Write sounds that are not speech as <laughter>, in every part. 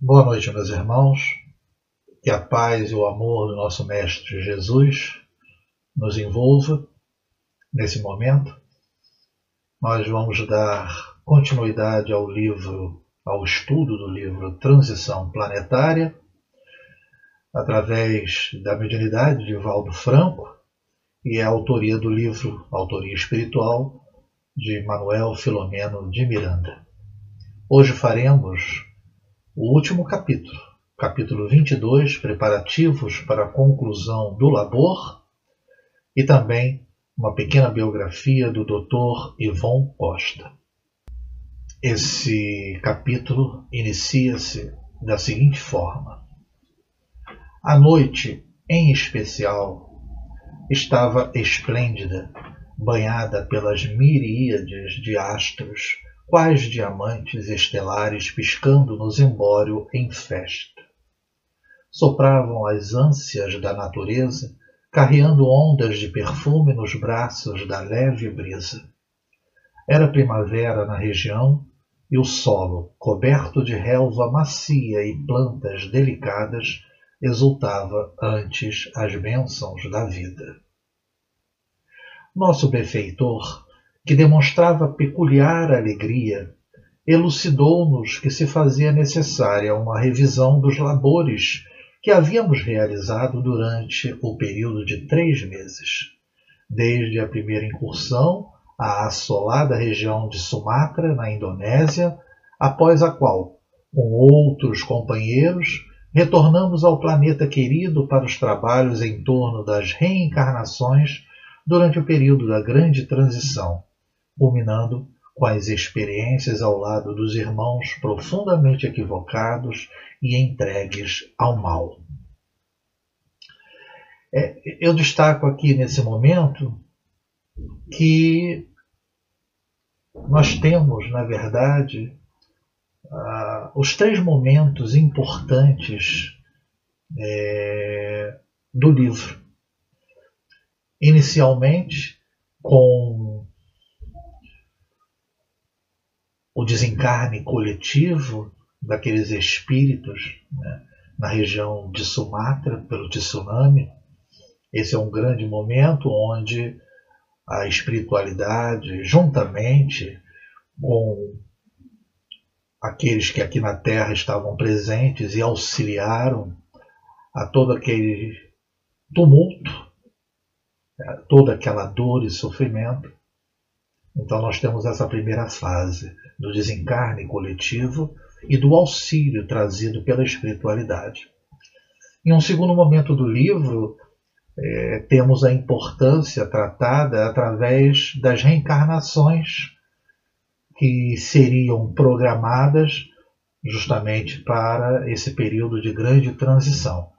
Boa noite, meus irmãos. Que a paz e o amor do nosso Mestre Jesus nos envolva nesse momento. Nós vamos dar continuidade ao livro, ao estudo do livro Transição Planetária, através da mediunidade de Valdo Franco e a autoria do livro, autoria espiritual, de Manuel Filomeno de Miranda. Hoje faremos o último capítulo, capítulo 22, preparativos para a conclusão do labor, e também uma pequena biografia do Dr. Ivon Costa. Esse capítulo inicia-se da seguinte forma: A noite, em especial, estava esplêndida, banhada pelas miríades de astros quais diamantes estelares piscando no zimbório em festa. Sopravam as ânsias da natureza, carreando ondas de perfume nos braços da leve brisa. Era primavera na região e o solo, coberto de relva macia e plantas delicadas, exultava antes as bênçãos da vida. Nosso benfeitor que demonstrava peculiar alegria, elucidou-nos que se fazia necessária uma revisão dos labores que havíamos realizado durante o período de três meses, desde a primeira incursão à assolada região de Sumatra, na Indonésia, após a qual, com outros companheiros, retornamos ao planeta querido para os trabalhos em torno das reencarnações durante o período da Grande Transição, culminando com as experiências ao lado dos irmãos profundamente equivocados e entregues ao mal. É, eu destaco aqui nesse momento que nós temos, na verdade, uh, os três momentos importantes é, do livro. Inicialmente, com o desencarne coletivo daqueles espíritos né, na região de Sumatra pelo tsunami. Esse é um grande momento onde a espiritualidade, juntamente com aqueles que aqui na Terra estavam presentes e auxiliaram a todo aquele tumulto, toda aquela dor e sofrimento, então, nós temos essa primeira fase do desencarne coletivo e do auxílio trazido pela espiritualidade. Em um segundo momento do livro, é, temos a importância tratada através das reencarnações que seriam programadas justamente para esse período de grande transição.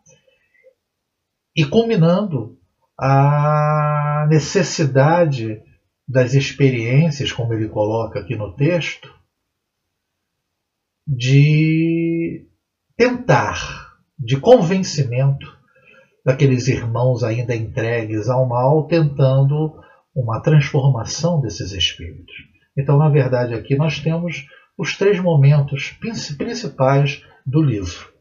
E culminando a necessidade das experiências, como ele coloca aqui no texto, de tentar, de convencimento daqueles irmãos ainda entregues ao mal, tentando uma transformação desses espíritos. Então, na verdade, aqui nós temos os três momentos principais do livro.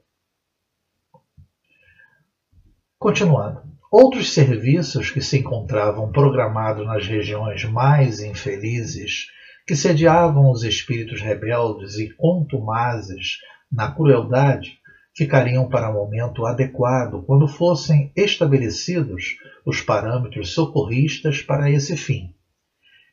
Continuando. Outros serviços que se encontravam programados nas regiões mais infelizes, que sediavam os espíritos rebeldes e contumazes na crueldade, ficariam para momento adequado quando fossem estabelecidos os parâmetros socorristas para esse fim.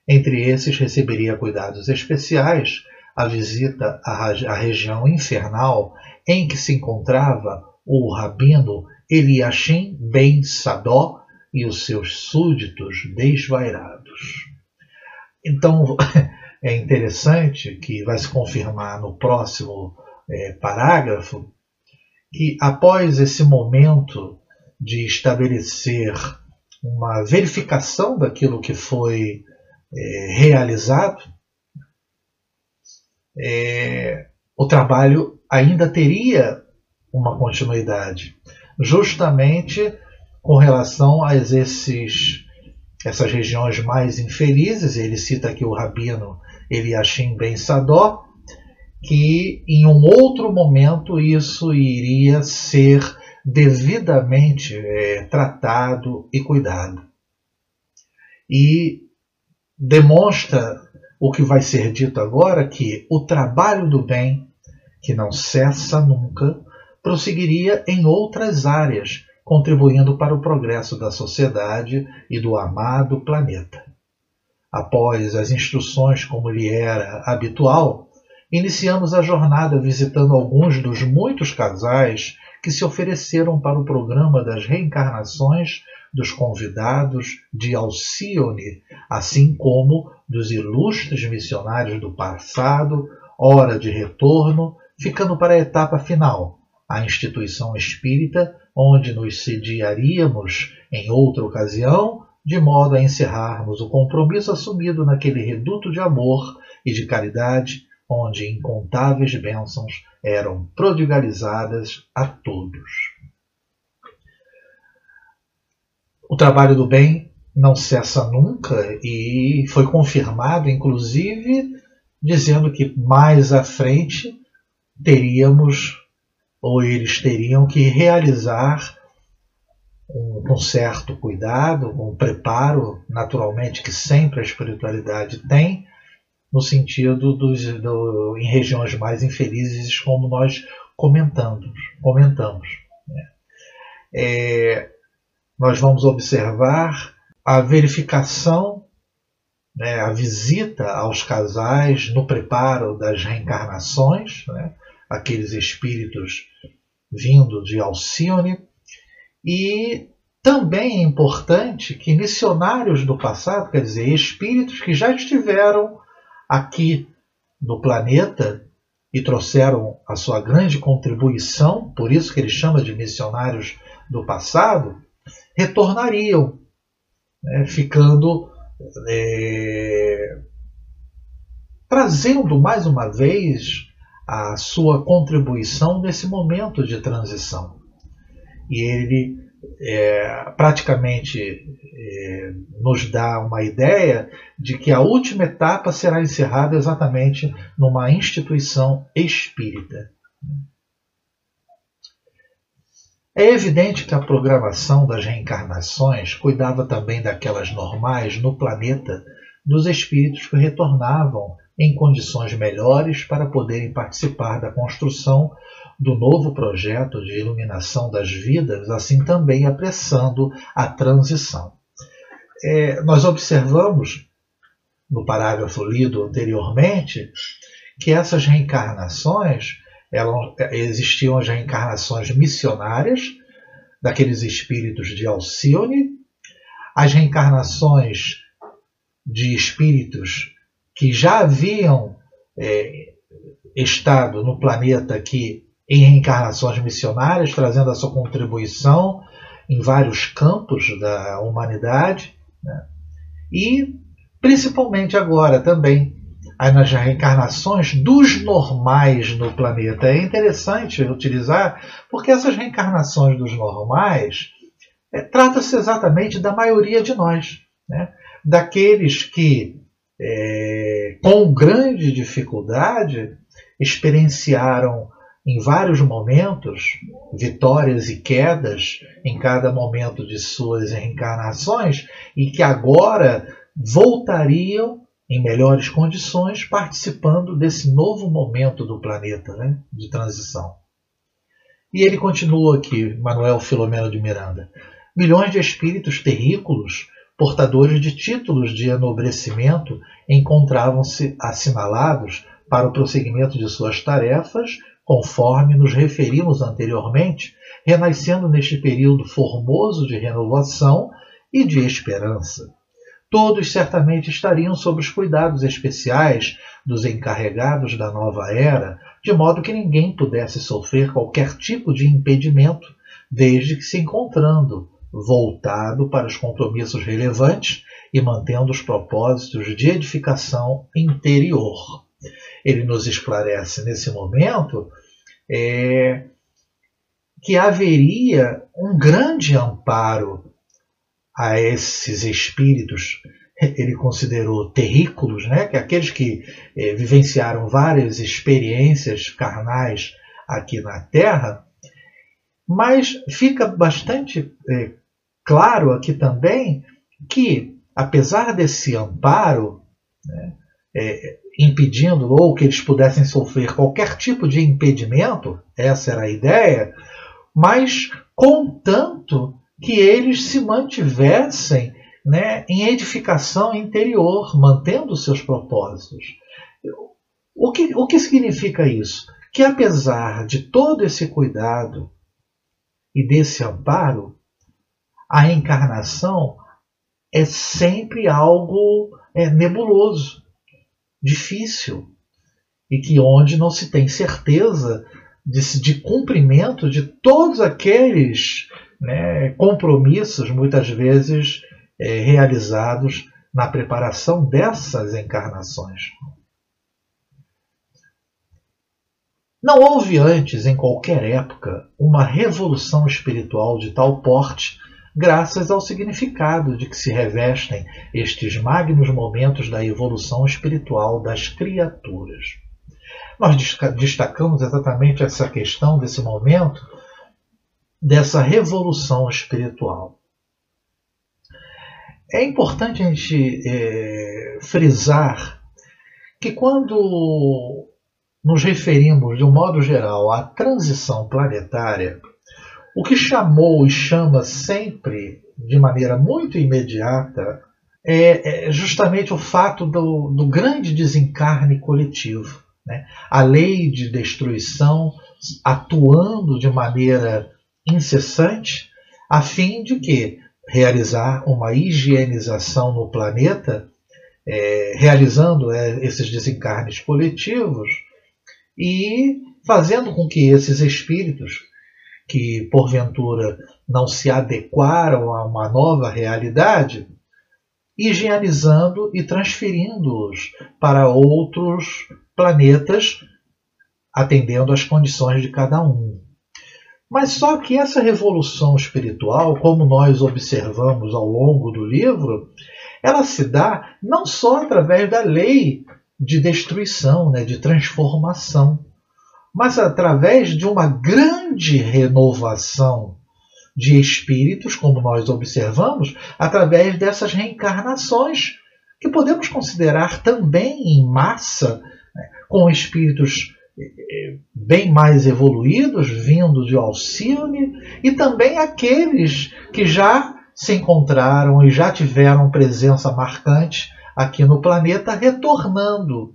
Entre esses receberia cuidados especiais a visita à região infernal em que se encontrava o rabino Eliashim ben Sadó e os seus súditos desvairados. Então, <laughs> é interessante que vai se confirmar no próximo é, parágrafo que, após esse momento de estabelecer uma verificação daquilo que foi é, realizado, é, o trabalho ainda teria uma continuidade justamente com relação a esses, essas regiões mais infelizes. Ele cita aqui o rabino Eliashim Ben Sadó, que em um outro momento isso iria ser devidamente é, tratado e cuidado. E demonstra o que vai ser dito agora que o trabalho do bem, que não cessa nunca, prosseguiria em outras áreas, contribuindo para o progresso da sociedade e do amado planeta. Após as instruções como lhe era habitual, iniciamos a jornada visitando alguns dos muitos casais que se ofereceram para o programa das reencarnações dos convidados de Alcione, assim como dos ilustres missionários do passado, hora de retorno, ficando para a etapa final, a instituição espírita, onde nos sediaríamos em outra ocasião, de modo a encerrarmos o compromisso assumido naquele reduto de amor e de caridade, onde incontáveis bênçãos eram prodigalizadas a todos. O trabalho do bem não cessa nunca e foi confirmado, inclusive, dizendo que mais à frente teríamos ou eles teriam que realizar um, com certo cuidado, um preparo, naturalmente, que sempre a espiritualidade tem, no sentido dos, do, em regiões mais infelizes, como nós comentamos. comentamos né? é, nós vamos observar a verificação, né, a visita aos casais no preparo das reencarnações, né, aqueles espíritos vindo de Alcione. E também é importante que missionários do passado, quer dizer, espíritos que já estiveram aqui no planeta e trouxeram a sua grande contribuição, por isso que ele chama de missionários do passado, retornariam, né, ficando é, trazendo mais uma vez a sua contribuição nesse momento de transição. E ele é, praticamente é, nos dá uma ideia de que a última etapa será encerrada exatamente numa instituição espírita. É evidente que a programação das reencarnações cuidava também daquelas normais no planeta dos espíritos que retornavam em condições melhores para poderem participar da construção do novo projeto de iluminação das vidas, assim também apressando a transição. É, nós observamos, no parágrafo lido anteriormente, que essas reencarnações elas, existiam as reencarnações missionárias daqueles espíritos de Alcione, as reencarnações de espíritos que já haviam é, estado no planeta aqui em reencarnações missionárias, trazendo a sua contribuição em vários campos da humanidade, né? e principalmente agora também nas reencarnações dos normais no planeta. É interessante utilizar, porque essas reencarnações dos normais é, trata-se exatamente da maioria de nós, né? daqueles que é, com grande dificuldade, experienciaram em vários momentos vitórias e quedas em cada momento de suas reencarnações e que agora voltariam em melhores condições participando desse novo momento do planeta né, de transição. E ele continua aqui, Manuel Filomeno de Miranda. Milhões de espíritos terrícolos portadores de títulos de enobrecimento encontravam-se assinalados para o prosseguimento de suas tarefas, conforme nos referimos anteriormente, renascendo neste período formoso de renovação e de esperança. Todos certamente estariam sob os cuidados especiais dos encarregados da nova era, de modo que ninguém pudesse sofrer qualquer tipo de impedimento, desde que se encontrando voltado para os compromissos relevantes e mantendo os propósitos de edificação interior. Ele nos esclarece nesse momento é, que haveria um grande amparo a esses espíritos ele considerou terrícolos, né? que é aqueles que eh, vivenciaram várias experiências carnais aqui na Terra, mas fica bastante eh, claro aqui também que, apesar desse amparo, né, é, impedindo ou que eles pudessem sofrer qualquer tipo de impedimento, essa era a ideia, mas contanto que eles se mantivessem né, em edificação interior, mantendo seus propósitos. O que, o que significa isso? Que apesar de todo esse cuidado e desse amparo, a encarnação é sempre algo é, nebuloso, difícil, e que onde não se tem certeza de, de cumprimento de todos aqueles né, compromissos, muitas vezes é, realizados na preparação dessas encarnações. Não houve antes, em qualquer época, uma revolução espiritual de tal porte, graças ao significado de que se revestem estes magnos momentos da evolução espiritual das criaturas. Nós destacamos exatamente essa questão desse momento, dessa revolução espiritual. É importante a gente é, frisar que quando nos referimos, de um modo geral, à transição planetária, o que chamou e chama sempre de maneira muito imediata é, é justamente o fato do, do grande desencarne coletivo. Né? A lei de destruição atuando de maneira incessante, a fim de que realizar uma higienização no planeta, é, realizando é, esses desencarnes coletivos e fazendo com que esses espíritos que porventura não se adequaram a uma nova realidade, higienizando e transferindo-os para outros planetas, atendendo às condições de cada um. Mas só que essa revolução espiritual, como nós observamos ao longo do livro, ela se dá não só através da lei de destruição, né, de transformação, mas através de uma grande renovação de espíritos, como nós observamos, através dessas reencarnações, que podemos considerar também em massa, né, com espíritos bem mais evoluídos, vindo de Alcione, e também aqueles que já se encontraram e já tiveram presença marcante aqui no planeta, retornando.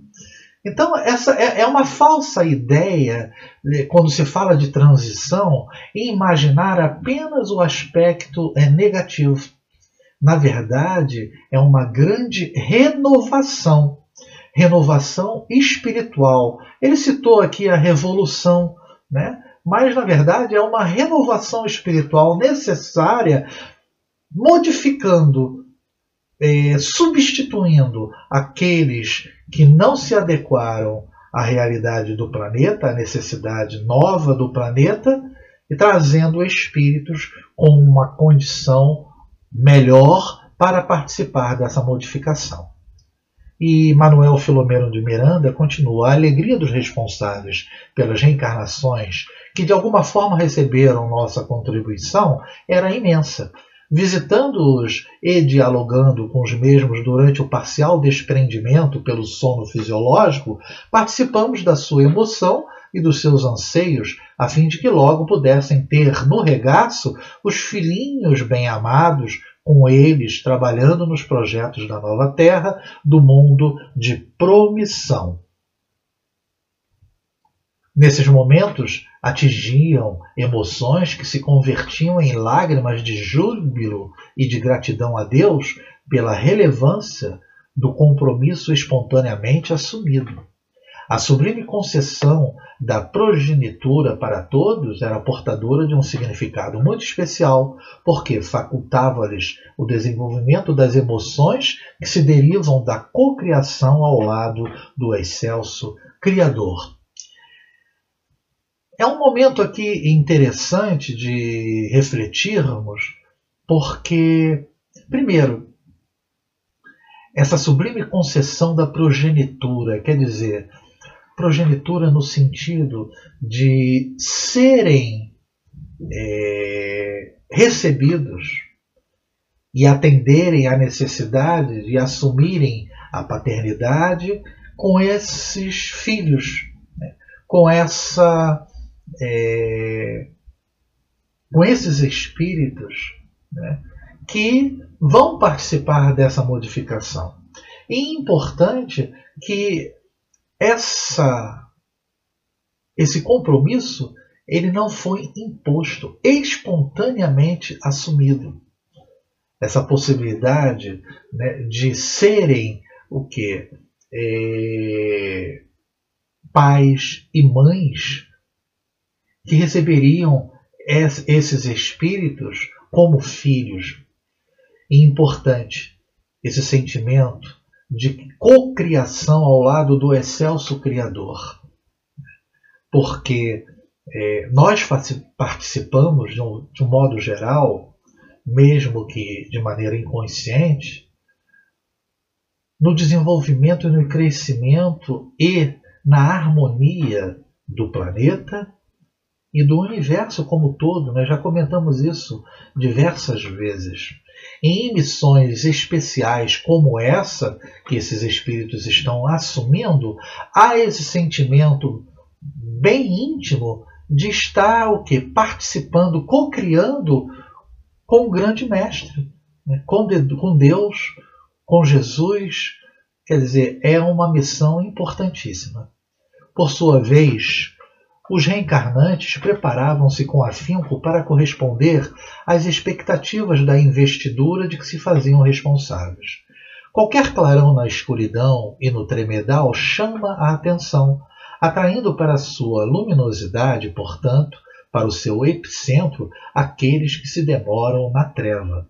Então, essa é, é uma falsa ideia, né, quando se fala de transição, imaginar apenas o aspecto é, negativo. Na verdade, é uma grande renovação renovação espiritual. Ele citou aqui a revolução, né? mas na verdade é uma renovação espiritual necessária, modificando, é, substituindo aqueles que não se adequaram à realidade do planeta, à necessidade nova do planeta, e trazendo espíritos com uma condição melhor para participar dessa modificação. E Manuel Filomeno de Miranda continua: a alegria dos responsáveis pelas reencarnações que de alguma forma receberam nossa contribuição era imensa. Visitando-os e dialogando com os mesmos durante o parcial desprendimento pelo sono fisiológico, participamos da sua emoção e dos seus anseios, a fim de que logo pudessem ter no regaço os filhinhos bem-amados com eles trabalhando nos projetos da nova terra, do mundo de promissão. Nesses momentos, atingiam emoções que se convertiam em lágrimas de júbilo e de gratidão a Deus pela relevância do compromisso espontaneamente assumido. A sublime concessão da progenitura para todos era portadora de um significado muito especial, porque facultava-lhes o desenvolvimento das emoções que se derivam da cocriação ao lado do excelso Criador. É um momento aqui interessante de refletirmos, porque, primeiro, essa sublime concessão da progenitura, quer dizer, progenitura no sentido de serem é, recebidos e atenderem à necessidade de assumirem a paternidade com esses filhos, né? com essa é, com esses espíritos né? que vão participar dessa modificação. E é importante que essa esse compromisso ele não foi imposto, espontaneamente assumido. Essa possibilidade né, de serem o que é, pais e mães que receberiam esses espíritos como filhos. E importante, esse sentimento de cocriação ao lado do excelso Criador. Porque é, nós participamos, de um, de um modo geral, mesmo que de maneira inconsciente, no desenvolvimento e no crescimento e na harmonia do planeta e do universo como todo. Nós já comentamos isso diversas vezes. Em missões especiais como essa que esses espíritos estão assumindo, há esse sentimento bem íntimo de estar o que participando, co-criando com o grande mestre, né? com, com Deus, com Jesus. Quer dizer, é uma missão importantíssima. Por sua vez, os reencarnantes preparavam-se com afinco para corresponder às expectativas da investidura de que se faziam responsáveis. Qualquer clarão na escuridão e no tremedal chama a atenção, atraindo para sua luminosidade, portanto, para o seu epicentro, aqueles que se demoram na treva.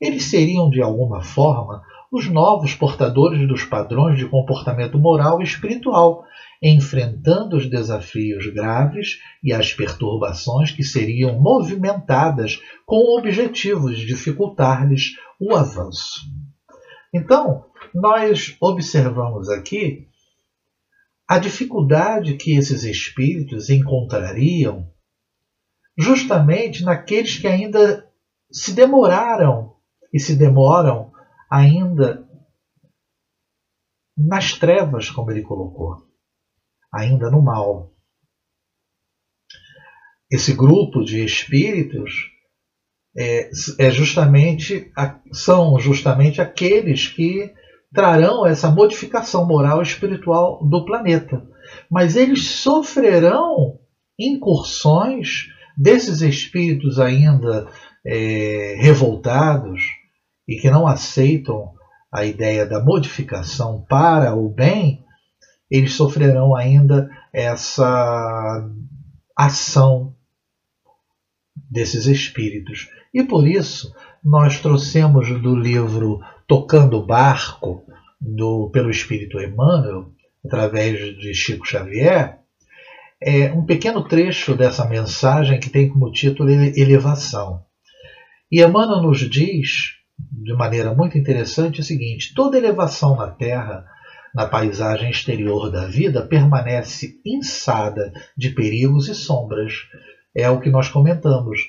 Eles seriam, de alguma forma, os novos portadores dos padrões de comportamento moral e espiritual, enfrentando os desafios graves e as perturbações que seriam movimentadas com o objetivo de dificultar-lhes o avanço. Então, nós observamos aqui a dificuldade que esses espíritos encontrariam justamente naqueles que ainda se demoraram e se demoram ainda nas trevas, como ele colocou ainda no mal. Esse grupo de espíritos é, é justamente são justamente aqueles que trarão essa modificação moral e espiritual do planeta. Mas eles sofrerão incursões desses espíritos ainda é, revoltados e que não aceitam a ideia da modificação para o bem, eles sofrerão ainda essa ação desses espíritos. E por isso nós trouxemos do livro Tocando o Barco, do, pelo Espírito Emmanuel, através de Chico Xavier, é um pequeno trecho dessa mensagem que tem como título Elevação. E Emmanuel nos diz, de maneira muito interessante, o seguinte: toda elevação na Terra na paisagem exterior da vida permanece insada de perigos e sombras. É o que nós comentamos.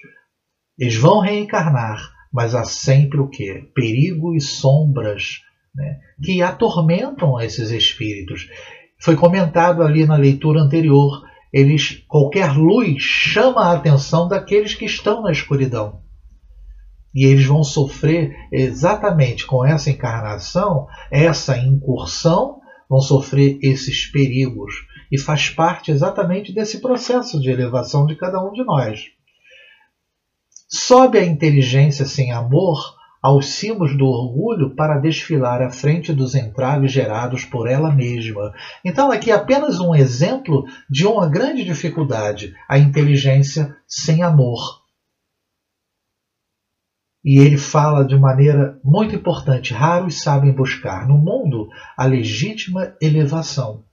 Eles vão reencarnar, mas há sempre o que? Perigo e sombras né, que atormentam esses espíritos. Foi comentado ali na leitura anterior. Eles, qualquer luz chama a atenção daqueles que estão na escuridão. E eles vão sofrer exatamente com essa encarnação, essa incursão, vão sofrer esses perigos. E faz parte exatamente desse processo de elevação de cada um de nós. Sobe a inteligência sem amor aos cimos do orgulho para desfilar à frente dos entraves gerados por ela mesma. Então, aqui é apenas um exemplo de uma grande dificuldade: a inteligência sem amor. E ele fala de maneira muito importante: raros sabem buscar no mundo a legítima elevação.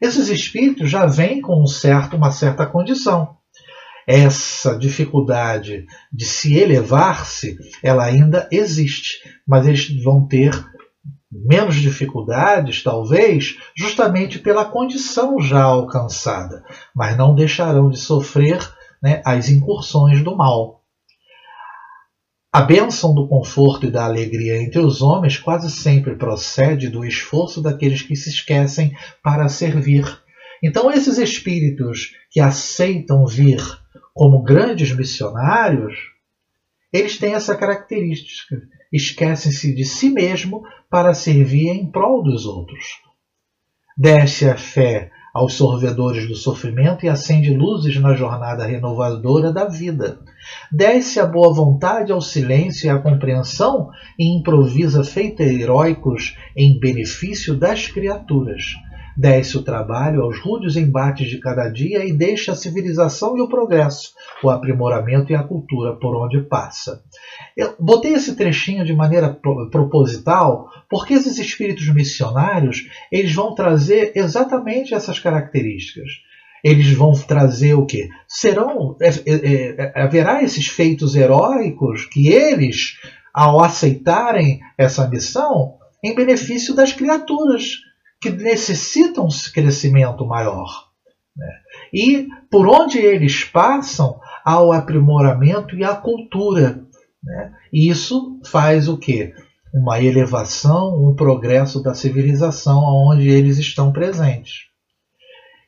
Esses espíritos já vêm com um certo, uma certa condição. Essa dificuldade de se elevar-se, ela ainda existe, mas eles vão ter menos dificuldades, talvez, justamente pela condição já alcançada, mas não deixarão de sofrer né, as incursões do mal. A bênção do conforto e da alegria entre os homens quase sempre procede do esforço daqueles que se esquecem para servir. Então, esses espíritos que aceitam vir como grandes missionários, eles têm essa característica. Esquecem-se de si mesmo para servir em prol dos outros. Desce a fé aos sorvedores do sofrimento e acende luzes na jornada renovadora da vida. Desce a boa vontade ao silêncio e à compreensão e improvisa feitos heróicos em benefício das criaturas. Desce o trabalho aos rudes embates de cada dia e deixa a civilização e o progresso, o aprimoramento e a cultura por onde passa. Eu botei esse trechinho de maneira proposital porque esses espíritos missionários eles vão trazer exatamente essas características. Eles vão trazer o que? Serão é, é, é, haverá esses feitos heróicos que eles, ao aceitarem essa missão, em benefício das criaturas que necessitam de crescimento maior. Né? E por onde eles passam, há o aprimoramento e a cultura. Né? E isso faz o quê? Uma elevação, um progresso da civilização onde eles estão presentes.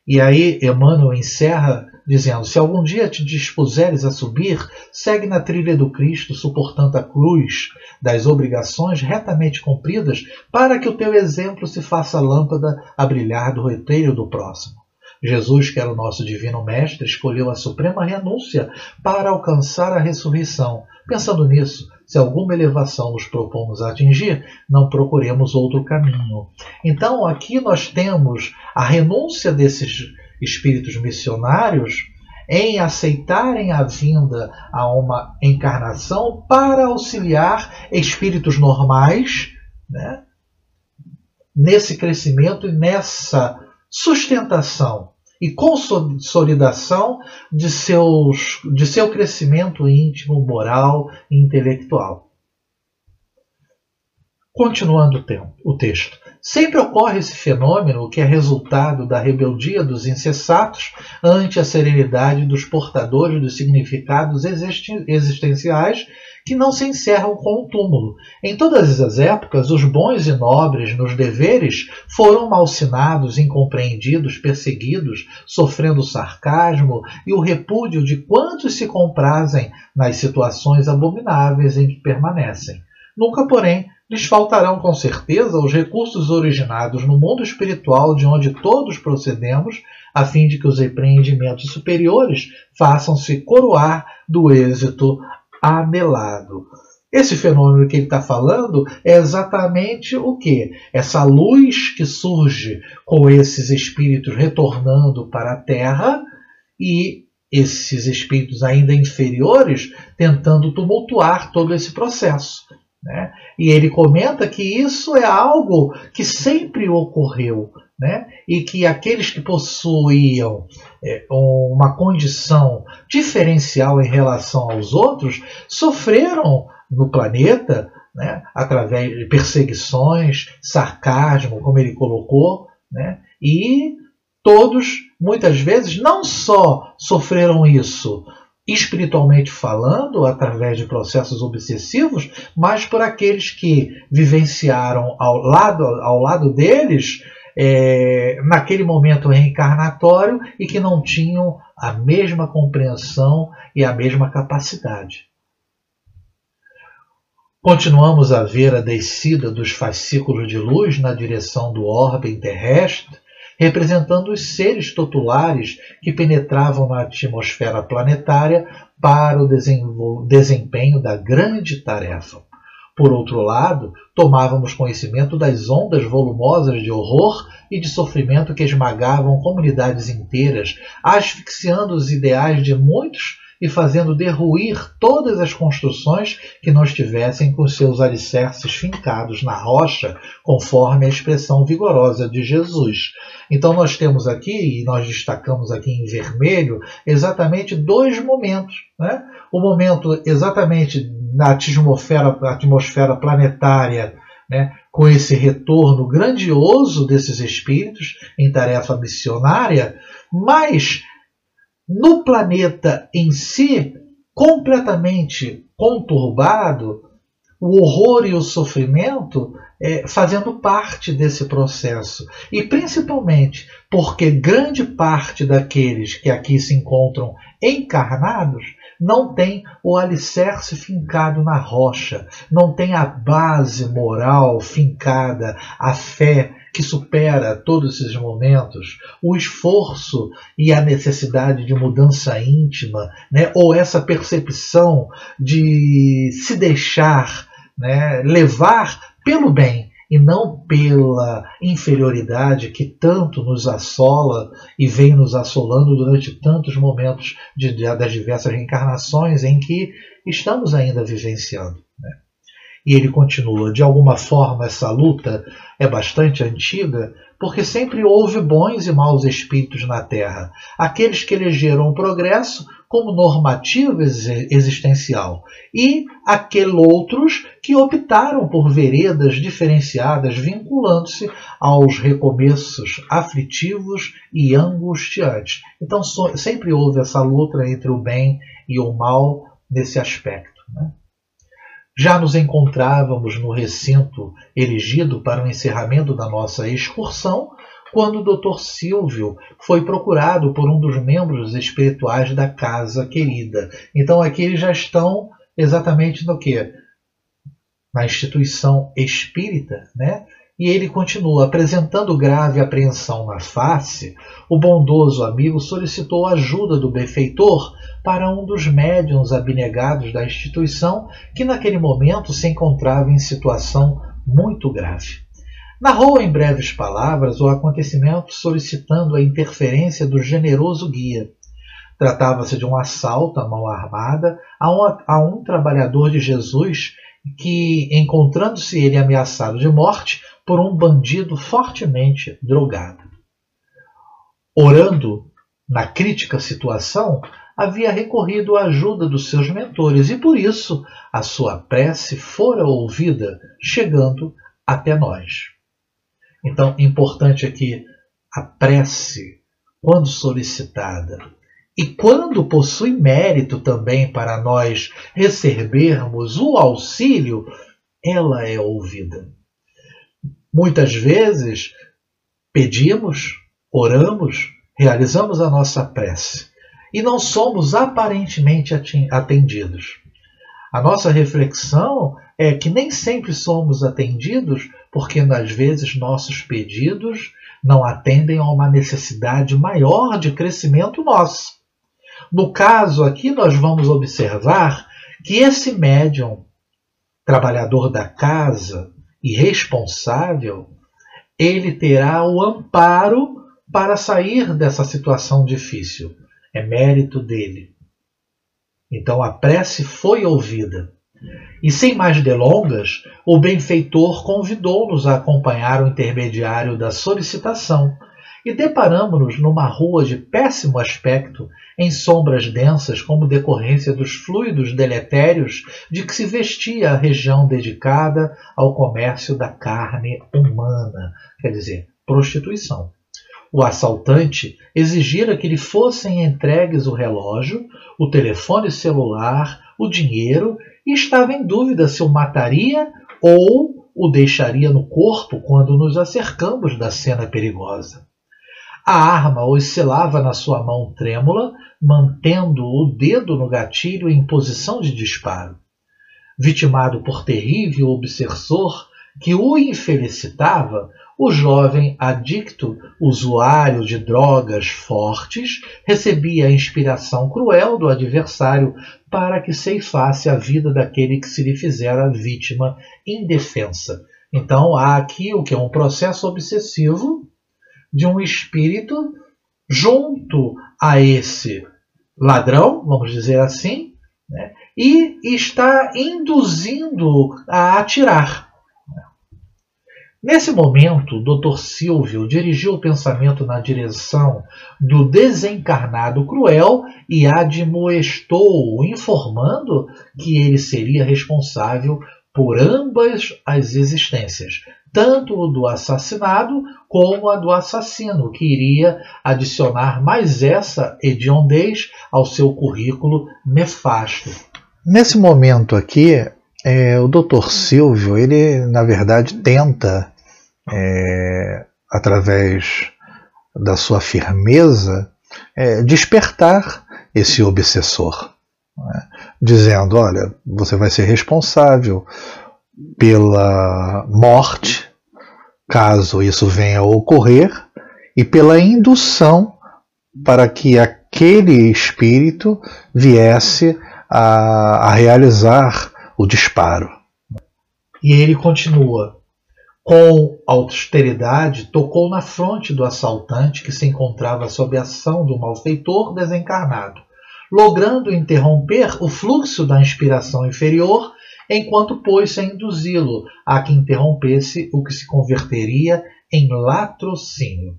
E aí Emmanuel encerra dizendo: Se algum dia te dispuseres a subir, segue na trilha do Cristo, suportando a cruz das obrigações retamente cumpridas, para que o teu exemplo se faça lâmpada a brilhar do roteiro do próximo. Jesus, que era o nosso divino mestre, escolheu a suprema renúncia para alcançar a ressurreição. Pensando nisso, se alguma elevação nos propomos atingir, não procuremos outro caminho. Então, aqui nós temos a renúncia desses espíritos missionários em aceitarem a vinda a uma encarnação para auxiliar espíritos normais né, nesse crescimento e nessa sustentação e consolidação de, seus, de seu crescimento íntimo, moral e intelectual. Continuando o texto. Sempre ocorre esse fenômeno que é resultado da rebeldia dos insensatos ante a serenidade dos portadores dos significados existenciais que não se encerram com o túmulo. Em todas as épocas, os bons e nobres nos deveres foram malsinados, incompreendidos, perseguidos, sofrendo sarcasmo e o repúdio de quantos se comprazem nas situações abomináveis em que permanecem. Nunca, porém, lhes faltarão com certeza os recursos originados no mundo espiritual de onde todos procedemos, a fim de que os empreendimentos superiores façam-se coroar do êxito anelado. Esse fenômeno que ele está falando é exatamente o que? Essa luz que surge com esses espíritos retornando para a Terra e esses espíritos ainda inferiores tentando tumultuar todo esse processo. Né? E ele comenta que isso é algo que sempre ocorreu, né? e que aqueles que possuíam é, uma condição diferencial em relação aos outros sofreram no planeta né? através de perseguições, sarcasmo, como ele colocou, né? e todos, muitas vezes, não só sofreram isso espiritualmente falando, através de processos obsessivos, mas por aqueles que vivenciaram ao lado, ao lado deles é, naquele momento reencarnatório e que não tinham a mesma compreensão e a mesma capacidade. Continuamos a ver a descida dos fascículos de luz na direção do orbe terrestre, representando os seres totulares que penetravam na atmosfera planetária para o desempenho da grande tarefa. Por outro lado, tomávamos conhecimento das ondas volumosas de horror e de sofrimento que esmagavam comunidades inteiras, asfixiando os ideais de muitos e fazendo derruir todas as construções que não estivessem com seus alicerces fincados na rocha, conforme a expressão vigorosa de Jesus. Então nós temos aqui, e nós destacamos aqui em vermelho, exatamente dois momentos. Né? O momento exatamente na atmosfera, atmosfera planetária né, com esse retorno grandioso desses espíritos em tarefa missionária, mas no planeta em si, completamente conturbado, o horror e o sofrimento é, fazendo parte desse processo. E principalmente porque grande parte daqueles que aqui se encontram encarnados não tem o alicerce fincado na rocha, não tem a base moral fincada, a fé que supera todos esses momentos, o esforço e a necessidade de mudança íntima, né, ou essa percepção de se deixar né, levar pelo bem e não pela inferioridade que tanto nos assola e vem nos assolando durante tantos momentos de, de, das diversas reencarnações em que estamos ainda vivenciando. Né? E ele continua: de alguma forma, essa luta é bastante antiga, porque sempre houve bons e maus espíritos na Terra, aqueles que elegeram o progresso como normativa existencial, e aqueles outros que optaram por veredas diferenciadas, vinculando-se aos recomeços aflitivos e angustiantes. Então, sempre houve essa luta entre o bem e o mal nesse aspecto. Né? Já nos encontrávamos no recinto erigido para o encerramento da nossa excursão, quando o Dr. Silvio foi procurado por um dos membros espirituais da casa querida. Então aqui eles já estão exatamente no que? Na instituição espírita, né? E ele continua, apresentando grave apreensão na face, o bondoso amigo solicitou ajuda do benfeitor para um dos médiuns abnegados da instituição, que naquele momento se encontrava em situação muito grave. Narrou em breves palavras o acontecimento solicitando a interferência do generoso guia. Tratava-se de um assalto à mão armada a um, a um trabalhador de Jesus que, encontrando-se ele ameaçado de morte, por um bandido fortemente drogado. Orando na crítica situação, havia recorrido à ajuda dos seus mentores e por isso a sua prece fora ouvida, chegando até nós. Então, importante aqui a prece, quando solicitada e quando possui mérito também para nós recebermos o auxílio, ela é ouvida. Muitas vezes pedimos, oramos, realizamos a nossa prece e não somos aparentemente atendidos. A nossa reflexão é que nem sempre somos atendidos porque, às vezes, nossos pedidos não atendem a uma necessidade maior de crescimento nosso. No caso aqui, nós vamos observar que esse médium, trabalhador da casa, e responsável, ele terá o amparo para sair dessa situação difícil. É mérito dele. Então a prece foi ouvida. E sem mais delongas, o benfeitor convidou-nos a acompanhar o intermediário da solicitação e deparamos-nos numa rua de péssimo aspecto, em sombras densas como decorrência dos fluidos deletérios de que se vestia a região dedicada ao comércio da carne humana, quer dizer, prostituição. O assaltante exigira que lhe fossem entregues o relógio, o telefone celular, o dinheiro e estava em dúvida se o mataria ou o deixaria no corpo quando nos acercamos da cena perigosa. A arma oscilava na sua mão trêmula, mantendo o dedo no gatilho em posição de disparo. Vitimado por terrível obsessor que o infelicitava, o jovem adicto, usuário de drogas fortes, recebia a inspiração cruel do adversário para que ceifasse a vida daquele que se lhe fizera vítima indefensa. Então há aqui o que é um processo obsessivo de um espírito junto a esse ladrão, vamos dizer assim, né, e está induzindo a atirar. Nesse momento, o Dr. Silvio dirigiu o pensamento na direção do desencarnado cruel e admoestou, informando que ele seria responsável por ambas as existências, tanto o do assassinado como a do assassino, que iria adicionar mais essa hediondez ao seu currículo nefasto. Nesse momento aqui, é, o Dr. Silvio, ele na verdade tenta, é, através da sua firmeza, é, despertar esse obsessor, né? dizendo: olha, você vai ser responsável pela morte, caso isso venha a ocorrer, e pela indução para que aquele espírito viesse a, a realizar o disparo. E ele continua. Com austeridade, tocou na fronte do assaltante que se encontrava sob a ação do malfeitor desencarnado, logrando interromper o fluxo da inspiração inferior, enquanto pôs-se a induzi-lo a que interrompesse o que se converteria em latrocínio.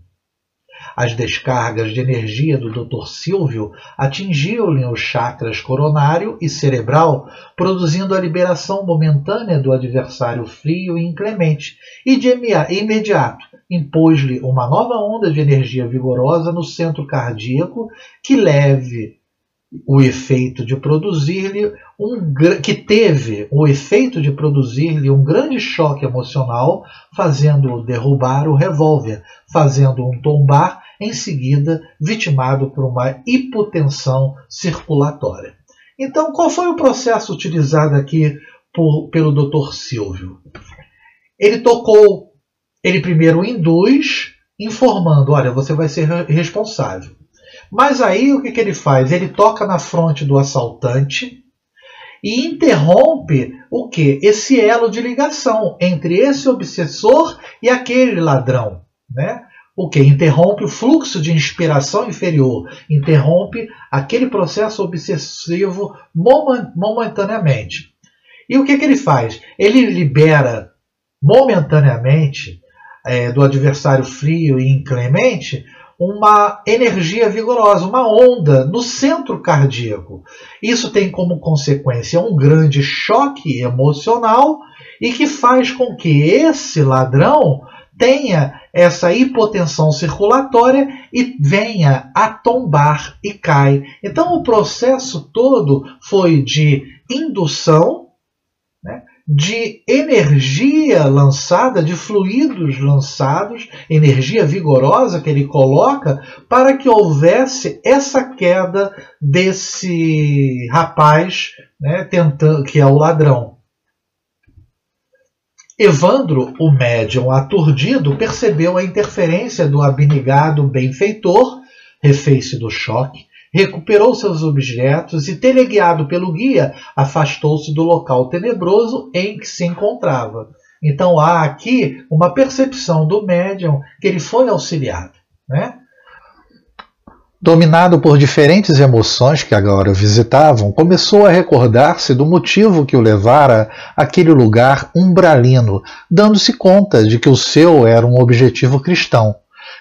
As descargas de energia do Dr. Silvio atingiam-lhe os chakras coronário e cerebral, produzindo a liberação momentânea do adversário frio e inclemente, e de imediato impôs-lhe uma nova onda de energia vigorosa no centro cardíaco que leve o efeito de produzir-lhe um que teve o efeito de produzir-lhe um grande choque emocional, fazendo-o derrubar o revólver, fazendo-o tombar, em seguida vitimado por uma hipotensão circulatória. Então, qual foi o processo utilizado aqui por, pelo Dr. Silvio? Ele tocou, ele primeiro induz, informando: olha, você vai ser responsável. Mas aí o que, que ele faz? Ele toca na fronte do assaltante e interrompe o que? Esse elo de ligação entre esse obsessor e aquele ladrão. Né? O que? Interrompe o fluxo de inspiração inferior, interrompe aquele processo obsessivo momentaneamente. E o que, que ele faz? Ele libera momentaneamente é, do adversário frio e inclemente uma energia vigorosa, uma onda no centro cardíaco. Isso tem como consequência um grande choque emocional e que faz com que esse ladrão tenha essa hipotensão circulatória e venha a tombar e cai. Então o processo todo foi de indução, de energia lançada, de fluidos lançados, energia vigorosa que ele coloca para que houvesse essa queda desse rapaz, né, tentando, que é o ladrão. Evandro, o médium aturdido, percebeu a interferência do abnegado benfeitor, refez-se do choque, recuperou seus objetos e, teleguiado pelo guia, afastou-se do local tenebroso em que se encontrava. Então há aqui uma percepção do médium que ele foi auxiliado. Né? Dominado por diferentes emoções que agora visitavam, começou a recordar-se do motivo que o levara àquele lugar umbralino, dando-se conta de que o seu era um objetivo cristão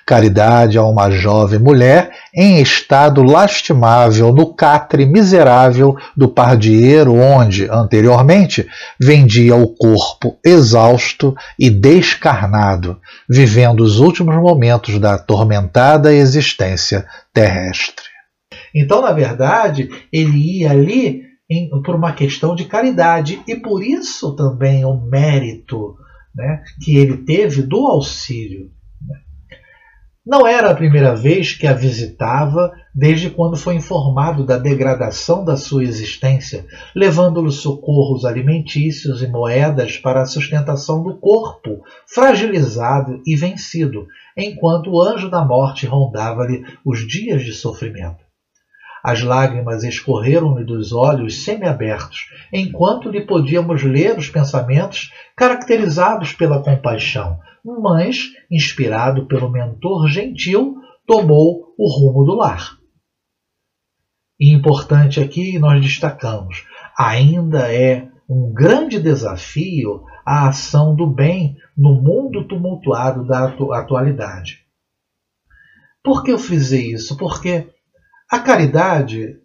caridade a uma jovem mulher em estado lastimável no catre miserável do pardieiro onde, anteriormente, vendia o corpo exausto e descarnado, vivendo os últimos momentos da atormentada existência terrestre. Então, na verdade, ele ia ali em, por uma questão de caridade e por isso também o mérito né, que ele teve do auxílio não era a primeira vez que a visitava desde quando foi informado da degradação da sua existência, levando-lhe socorros alimentícios e moedas para a sustentação do corpo, fragilizado e vencido, enquanto o anjo da morte rondava-lhe os dias de sofrimento. As lágrimas escorreram-lhe dos olhos semiabertos, enquanto lhe podíamos ler os pensamentos caracterizados pela compaixão, mas, inspirado pelo mentor gentil, tomou o rumo do lar. E importante aqui nós destacamos, ainda é um grande desafio a ação do bem no mundo tumultuado da atualidade. Por que eu fiz isso? Porque a caridade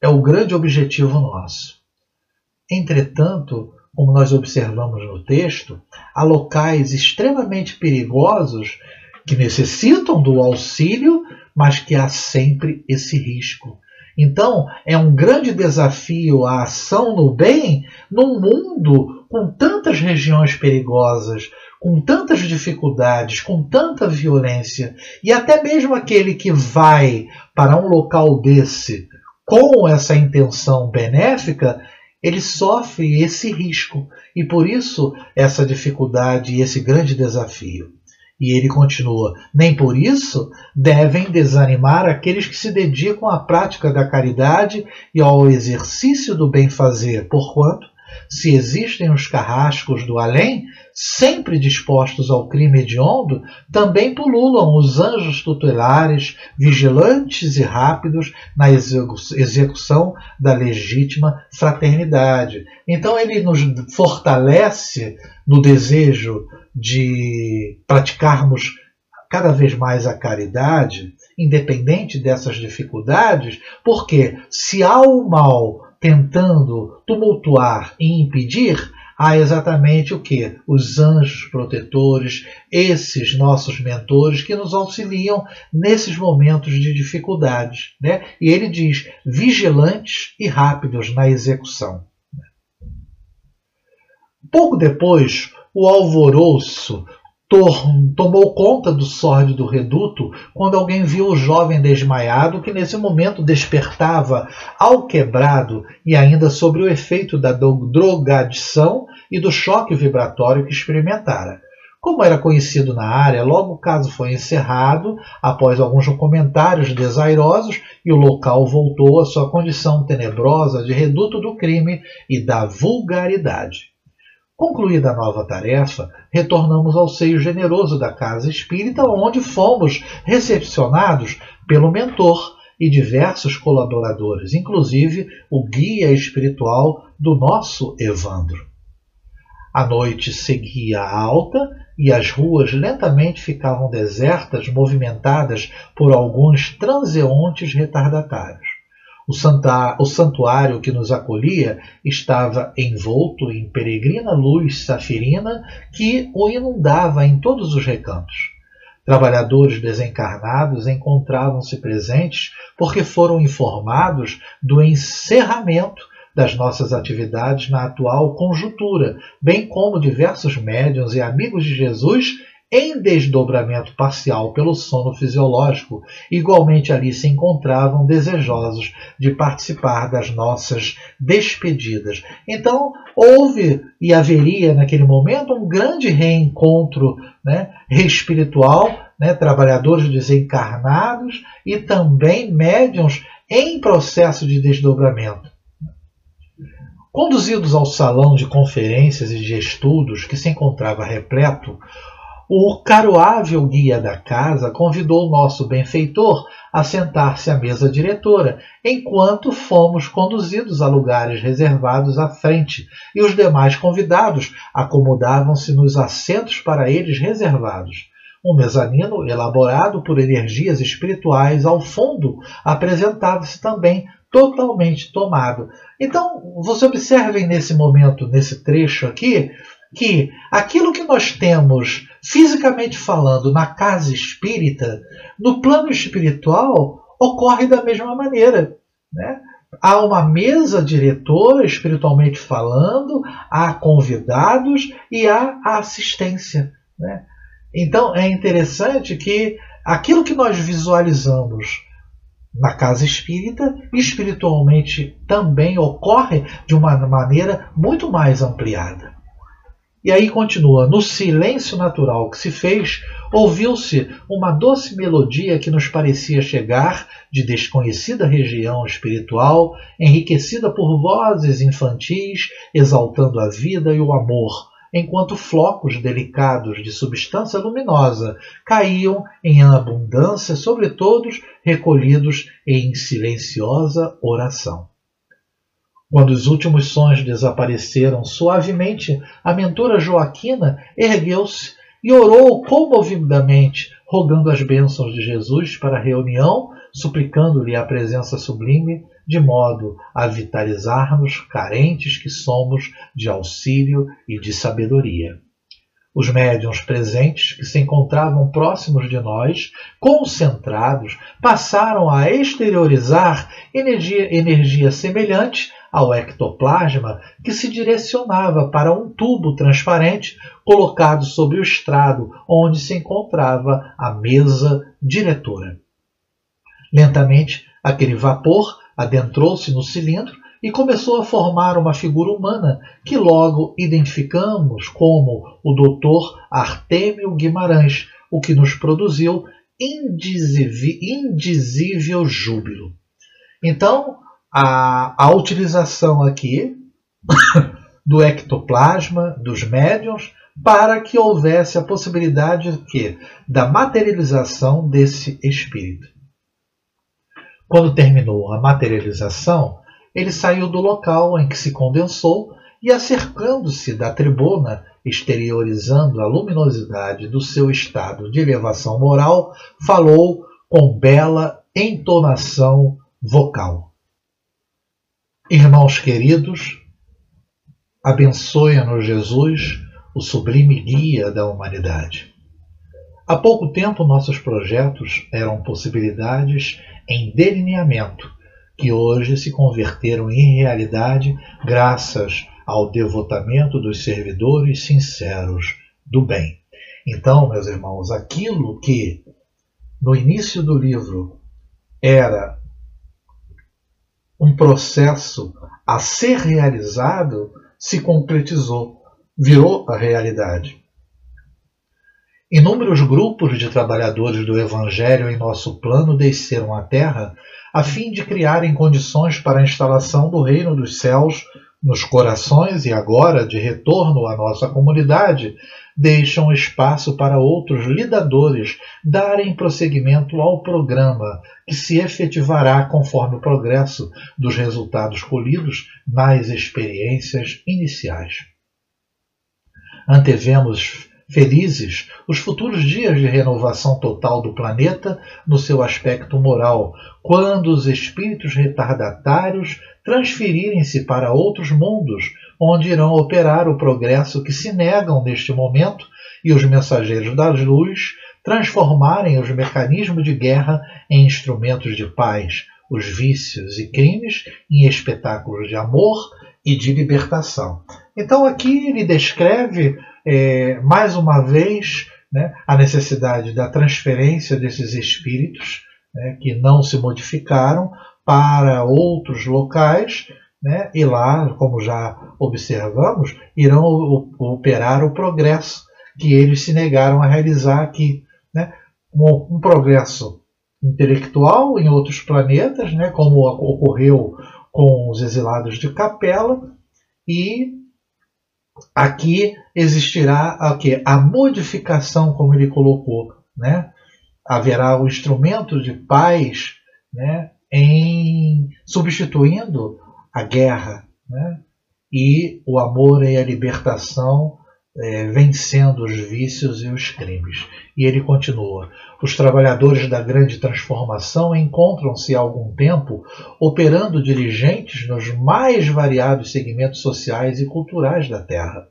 é o grande objetivo nosso. Entretanto, como nós observamos no texto, há locais extremamente perigosos que necessitam do auxílio, mas que há sempre esse risco. Então, é um grande desafio a ação no bem num mundo com tantas regiões perigosas, com tantas dificuldades, com tanta violência, e até mesmo aquele que vai para um local desse com essa intenção benéfica, ele sofre esse risco e por isso essa dificuldade e esse grande desafio. E ele continua: nem por isso devem desanimar aqueles que se dedicam à prática da caridade e ao exercício do bem-fazer, porquanto se existem os carrascos do além, sempre dispostos ao crime hediondo, também pululam os anjos tutelares, vigilantes e rápidos na execução da legítima fraternidade. Então ele nos fortalece no desejo de praticarmos cada vez mais a caridade, independente dessas dificuldades, porque se há o mal tentando tumultuar e impedir, há exatamente o que? Os anjos protetores, esses nossos mentores que nos auxiliam nesses momentos de dificuldades. Né? E ele diz: vigilantes e rápidos na execução. Pouco depois, o alvoroço tomou conta do sórdido reduto quando alguém viu o jovem desmaiado que nesse momento despertava ao quebrado e ainda sobre o efeito da drogadição e do choque vibratório que experimentara. Como era conhecido na área, logo o caso foi encerrado após alguns comentários desairosos e o local voltou à sua condição tenebrosa de reduto do crime e da vulgaridade. Concluída a nova tarefa, retornamos ao seio generoso da casa espírita, onde fomos recepcionados pelo mentor e diversos colaboradores, inclusive o guia espiritual do nosso Evandro. A noite seguia alta e as ruas lentamente ficavam desertas, movimentadas por alguns transeuntes retardatários. O, santa, o santuário que nos acolhia estava envolto em peregrina luz safirina que o inundava em todos os recantos. Trabalhadores desencarnados encontravam-se presentes porque foram informados do encerramento das nossas atividades na atual conjuntura, bem como diversos médiuns e amigos de Jesus em desdobramento parcial pelo sono fisiológico, igualmente ali se encontravam desejosos de participar das nossas despedidas. Então, houve e haveria naquele momento um grande reencontro né, espiritual, né, trabalhadores desencarnados e também médiums em processo de desdobramento. Conduzidos ao salão de conferências e de estudos, que se encontrava repleto, o caroável guia da casa convidou o nosso benfeitor a sentar-se à mesa diretora, enquanto fomos conduzidos a lugares reservados à frente, e os demais convidados acomodavam-se nos assentos para eles reservados. Um mezanino elaborado por energias espirituais ao fundo apresentava-se também totalmente tomado. Então, você observem nesse momento, nesse trecho aqui, que aquilo que nós temos fisicamente falando na casa espírita, no plano espiritual, ocorre da mesma maneira. Né? Há uma mesa diretora, espiritualmente falando, há convidados e há assistência. Né? Então é interessante que aquilo que nós visualizamos na casa espírita, espiritualmente também ocorre de uma maneira muito mais ampliada. E aí continua: no silêncio natural que se fez, ouviu-se uma doce melodia que nos parecia chegar de desconhecida região espiritual, enriquecida por vozes infantis exaltando a vida e o amor, enquanto flocos delicados de substância luminosa caíam em abundância sobre todos, recolhidos em silenciosa oração. Quando os últimos sons desapareceram suavemente, a mentora Joaquina ergueu-se e orou comovidamente, rogando as bênçãos de Jesus para a reunião, suplicando-lhe a presença sublime de modo a vitalizar-nos, carentes que somos de auxílio e de sabedoria. Os médiums presentes, que se encontravam próximos de nós, concentrados, passaram a exteriorizar energia, energia semelhante ao ectoplasma que se direcionava para um tubo transparente colocado sobre o estrado onde se encontrava a mesa diretora. Lentamente, aquele vapor adentrou-se no cilindro e começou a formar uma figura humana que logo identificamos como o Dr. Artêmio Guimarães, o que nos produziu indizível júbilo. Então, a, a utilização aqui <coughs> do ectoplasma, dos médiums, para que houvesse a possibilidade que, da materialização desse espírito. Quando terminou a materialização, ele saiu do local em que se condensou e, acercando-se da tribuna, exteriorizando a luminosidade do seu estado de elevação moral, falou com bela entonação vocal. Irmãos queridos, abençoe-nos Jesus, o sublime guia da humanidade. Há pouco tempo nossos projetos eram possibilidades em delineamento, que hoje se converteram em realidade graças ao devotamento dos servidores sinceros do bem. Então, meus irmãos, aquilo que no início do livro era um processo a ser realizado se concretizou, virou a realidade. Inúmeros grupos de trabalhadores do Evangelho em nosso plano desceram à Terra a fim de criarem condições para a instalação do Reino dos Céus nos corações e agora, de retorno à nossa comunidade, deixam espaço para outros lidadores darem prosseguimento ao programa que se efetivará conforme o progresso dos resultados colhidos nas experiências iniciais. Antevemos felizes os futuros dias de renovação total do planeta no seu aspecto moral, quando os espíritos retardatários transferirem-se para outros mundos, onde irão operar o progresso que se negam neste momento, e os mensageiros da luz transformarem os mecanismos de guerra em instrumentos de paz, os vícios e crimes em espetáculos de amor e de libertação. Então aqui ele descreve é, mais uma vez né, a necessidade da transferência desses espíritos né, que não se modificaram para outros locais né, e lá, como já observamos, irão operar o progresso que eles se negaram a realizar aqui. Né, um, um progresso intelectual em outros planetas, né, como ocorreu com os exilados de Capela, e aqui existirá a, quê? a modificação, como ele colocou. Né? Haverá o instrumento de paz né? em substituindo a guerra. Né? E o amor e a libertação é, vencendo os vícios e os crimes. E ele continua: os trabalhadores da grande transformação encontram-se há algum tempo operando dirigentes nos mais variados segmentos sociais e culturais da Terra.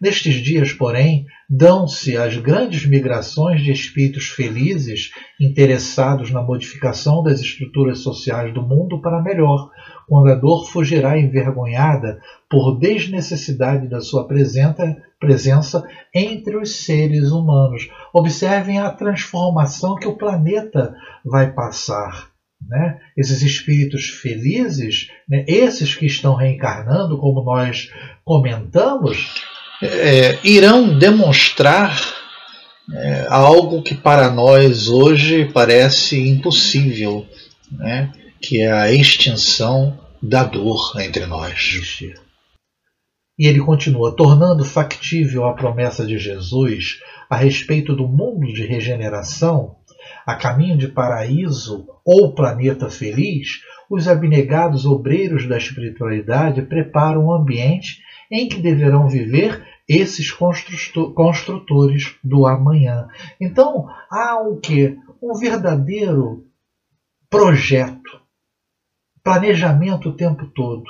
Nestes dias, porém, dão-se as grandes migrações de espíritos felizes interessados na modificação das estruturas sociais do mundo para melhor, quando a dor fugirá envergonhada por desnecessidade da sua presença entre os seres humanos. Observem a transformação que o planeta vai passar. Né? Esses espíritos felizes, né? esses que estão reencarnando, como nós comentamos, é, irão demonstrar é, algo que para nós hoje parece impossível, né? Que é a extinção da dor entre nós. E ele continua, tornando factível a promessa de Jesus a respeito do mundo de regeneração, a caminho de paraíso ou planeta feliz, os abnegados obreiros da espiritualidade preparam o um ambiente em que deverão viver esses construtores do amanhã. Então, há o que? Um verdadeiro projeto planejamento o tempo todo.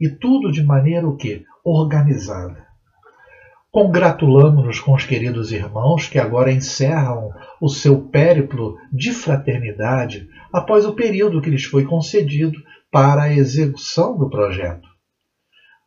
E tudo de maneira o quê? Organizada. Congratulamos-nos com os queridos irmãos que agora encerram o seu périplo de fraternidade após o período que lhes foi concedido para a execução do projeto.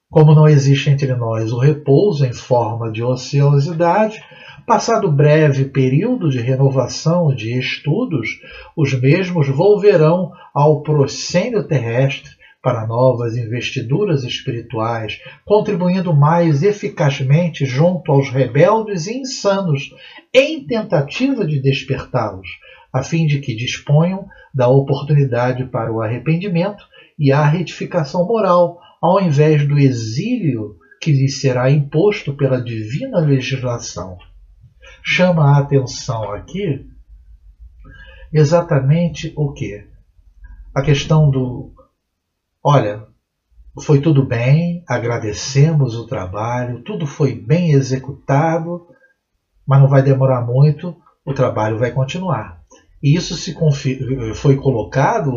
Como não existe entre nós o repouso em forma de ociosidade, passado breve período de renovação de estudos, os mesmos volverão ao proscênio terrestre para novas investiduras espirituais, contribuindo mais eficazmente junto aos rebeldes e insanos, em tentativa de despertá-los, a fim de que disponham da oportunidade para o arrependimento e a retificação moral, ao invés do exílio que lhes será imposto pela divina legislação. Chama a atenção aqui exatamente o que? A questão do olha, foi tudo bem, agradecemos o trabalho, tudo foi bem executado, mas não vai demorar muito, o trabalho vai continuar. E isso se foi colocado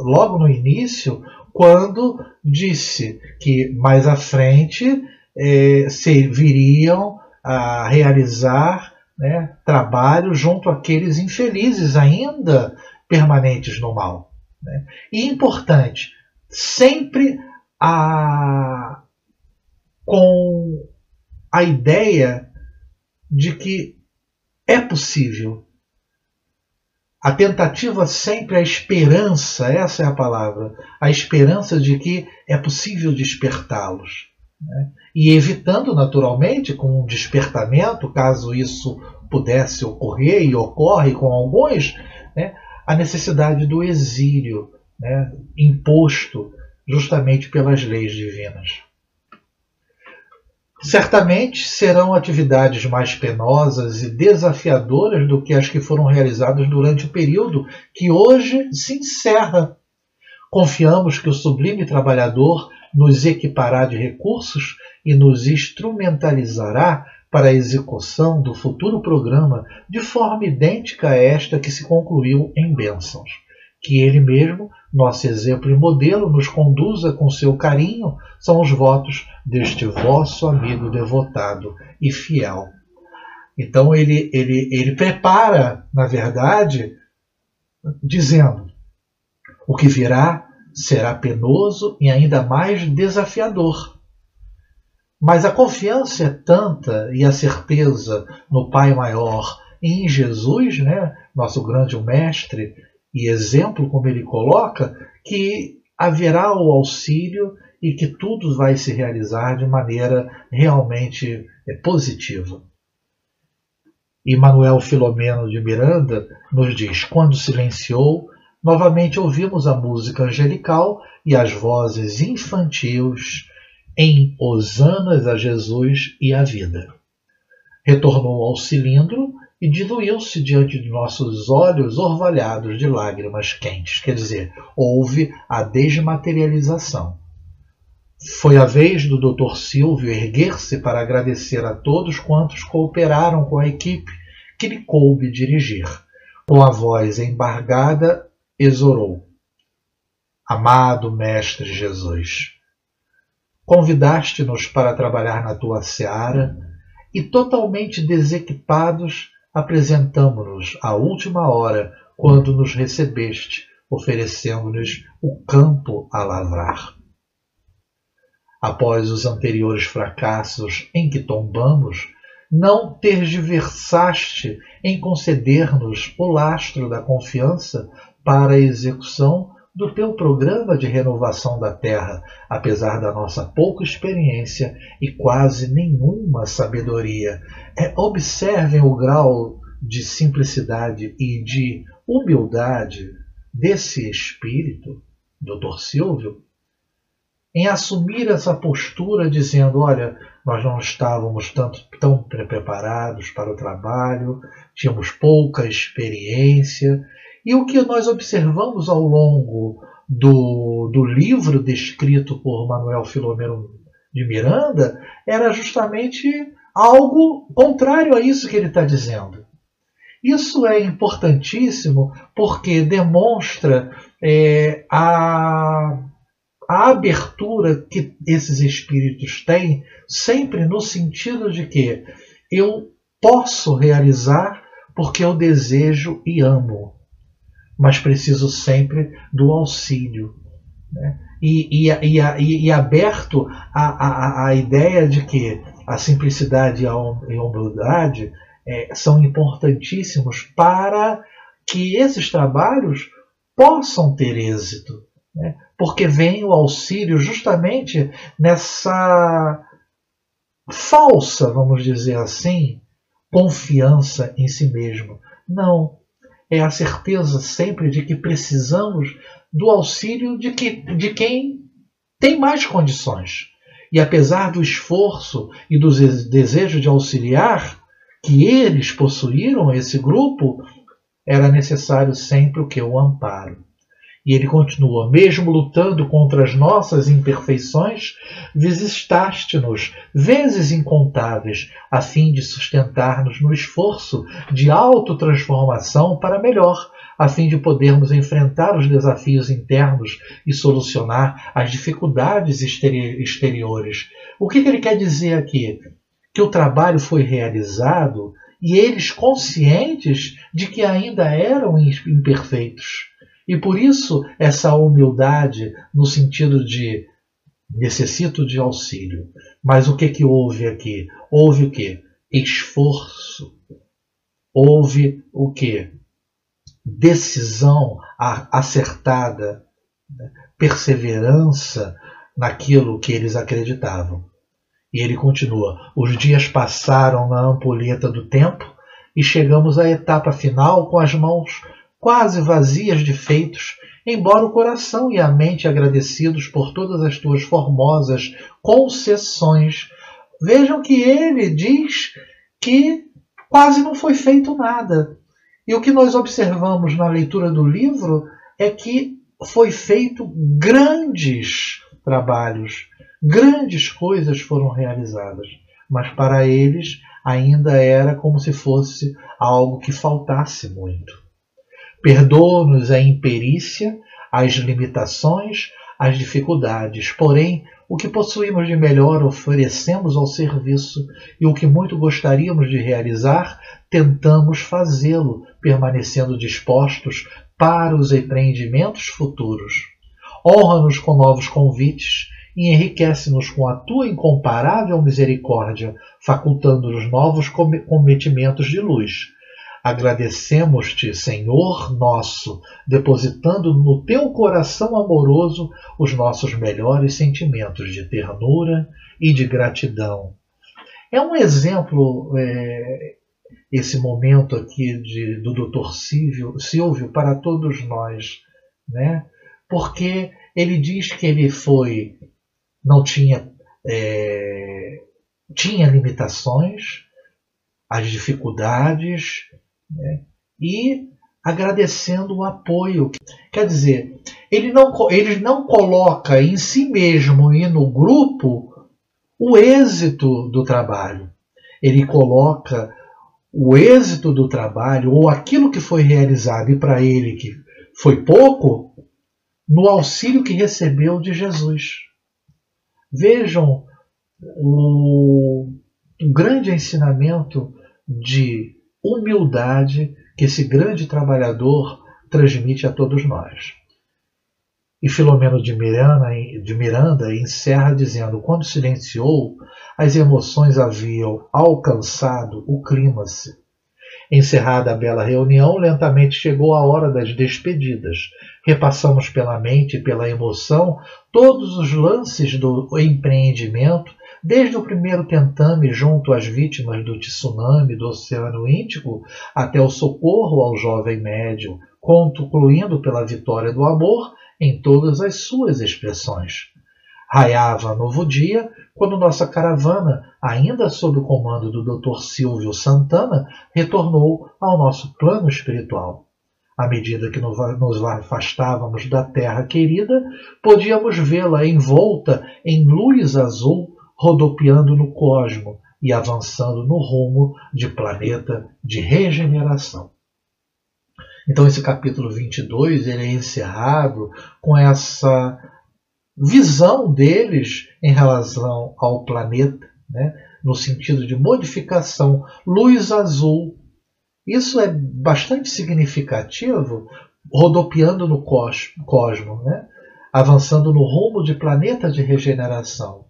logo no início, quando disse que mais à frente eh, se viriam a realizar né, trabalho junto àqueles infelizes ainda permanentes no mal. Né? E importante, sempre a, com a ideia de que é possível. A tentativa sempre, a esperança, essa é a palavra, a esperança de que é possível despertá-los. Né? E evitando, naturalmente, com um despertamento, caso isso pudesse ocorrer e ocorre com alguns, né? a necessidade do exílio, né, imposto justamente pelas leis divinas. Certamente serão atividades mais penosas e desafiadoras do que as que foram realizadas durante o período que hoje se encerra. Confiamos que o sublime trabalhador nos equipará de recursos e nos instrumentalizará para a execução do futuro programa de forma idêntica a esta que se concluiu em bênçãos que ele mesmo, nosso exemplo e modelo, nos conduza com seu carinho, são os votos deste vosso amigo devotado e fiel. Então ele, ele, ele prepara, na verdade, dizendo: o que virá será penoso e ainda mais desafiador. Mas a confiança é tanta e a certeza no Pai Maior em Jesus, né, nosso grande mestre, e exemplo, como ele coloca, que haverá o auxílio e que tudo vai se realizar de maneira realmente é, positiva. E Manuel Filomeno de Miranda nos diz: quando silenciou, novamente ouvimos a música angelical e as vozes infantis em hosanas a Jesus e à vida. Retornou ao cilindro e diluiu-se diante de nossos olhos orvalhados de lágrimas quentes. Quer dizer, houve a desmaterialização. Foi a vez do Dr. Silvio erguer-se para agradecer a todos quantos cooperaram com a equipe que lhe coube dirigir. Com a voz embargada, exorou: Amado Mestre Jesus, convidaste-nos para trabalhar na tua seara e, totalmente desequipados, apresentamo-nos à última hora, quando nos recebeste, oferecendo-nos o campo a lavrar. Após os anteriores fracassos em que tombamos, não tergiversaste em conceder-nos o lastro da confiança para a execução do teu programa de renovação da Terra, apesar da nossa pouca experiência e quase nenhuma sabedoria. É, observem o grau de simplicidade e de humildade desse espírito, Dr. Silvio, em assumir essa postura, dizendo: olha, nós não estávamos tanto, tão preparados para o trabalho, tínhamos pouca experiência e o que nós observamos ao longo do, do livro descrito por Manuel Filomeno de Miranda era justamente algo contrário a isso que ele está dizendo. Isso é importantíssimo porque demonstra é, a, a abertura que esses espíritos têm, sempre no sentido de que eu posso realizar porque eu desejo e amo, mas preciso sempre do auxílio. Né? E, e, e, e, aberto à, ideia de que a simplicidade e a humildade é, são importantíssimos para que esses trabalhos possam ter êxito, né? porque vem o auxílio justamente nessa falsa, vamos dizer assim, confiança em si mesmo. Não, é a certeza sempre de que precisamos do auxílio de, que, de quem tem mais condições. E apesar do esforço e do desejo de auxiliar que eles possuíram, esse grupo, era necessário sempre o que? O amparo. E ele continua: mesmo lutando contra as nossas imperfeições, visitaste-nos vezes incontáveis, a fim de sustentar-nos no esforço de autotransformação para melhor, a fim de podermos enfrentar os desafios internos e solucionar as dificuldades exteriores. O que, que ele quer dizer aqui? Que o trabalho foi realizado e eles conscientes de que ainda eram imperfeitos e por isso essa humildade no sentido de necessito de auxílio. Mas o que que houve aqui? Houve o que? Esforço. Houve o que? Decisão acertada, né? perseverança naquilo que eles acreditavam. E ele continua: os dias passaram na ampulheta do tempo e chegamos à etapa final com as mãos quase vazias de feitos, embora o coração e a mente agradecidos por todas as tuas formosas concessões. Vejam que ele diz que quase não foi feito nada. E o que nós observamos na leitura do livro é que foi feito grandes trabalhos, grandes coisas foram realizadas, mas para eles ainda era como se fosse algo que faltasse muito. Perdoa-nos a imperícia, as limitações, as dificuldades, porém, o que possuímos de melhor oferecemos ao serviço e o que muito gostaríamos de realizar, tentamos fazê-lo, permanecendo dispostos para os empreendimentos futuros. Honra-nos com novos convites e enriquece-nos com a tua incomparável misericórdia, facultando-nos novos cometimentos de luz Agradecemos-te, Senhor nosso, depositando no teu coração amoroso os nossos melhores sentimentos de ternura e de gratidão. É um exemplo, é, esse momento aqui de, do Dr. Silvio, Silvio para todos nós, né? porque ele diz que ele foi, não tinha, é, tinha limitações, as dificuldades, né? e agradecendo o apoio. Quer dizer, ele não, ele não coloca em si mesmo e no grupo o êxito do trabalho. Ele coloca o êxito do trabalho ou aquilo que foi realizado e para ele que foi pouco no auxílio que recebeu de Jesus. Vejam o, o grande ensinamento de humildade que esse grande trabalhador transmite a todos nós. E Filomeno de Miranda, de Miranda encerra dizendo: quando silenciou, as emoções haviam alcançado o clímax. Encerrada a bela reunião, lentamente chegou a hora das despedidas. Repassamos pela mente e pela emoção todos os lances do empreendimento desde o primeiro tentame junto às vítimas do tsunami do Oceano Índico até o socorro ao jovem médium, concluindo pela vitória do amor em todas as suas expressões. Raiava novo dia quando nossa caravana, ainda sob o comando do Dr. Silvio Santana, retornou ao nosso plano espiritual. À medida que nos afastávamos da terra querida, podíamos vê-la envolta em luz azul rodopiando no cosmo, e avançando no rumo de planeta de regeneração. Então esse capítulo 22 ele é encerrado com essa visão deles em relação ao planeta, né? no sentido de modificação, luz azul. Isso é bastante significativo, rodopiando no cosmo, né? avançando no rumo de planeta de regeneração.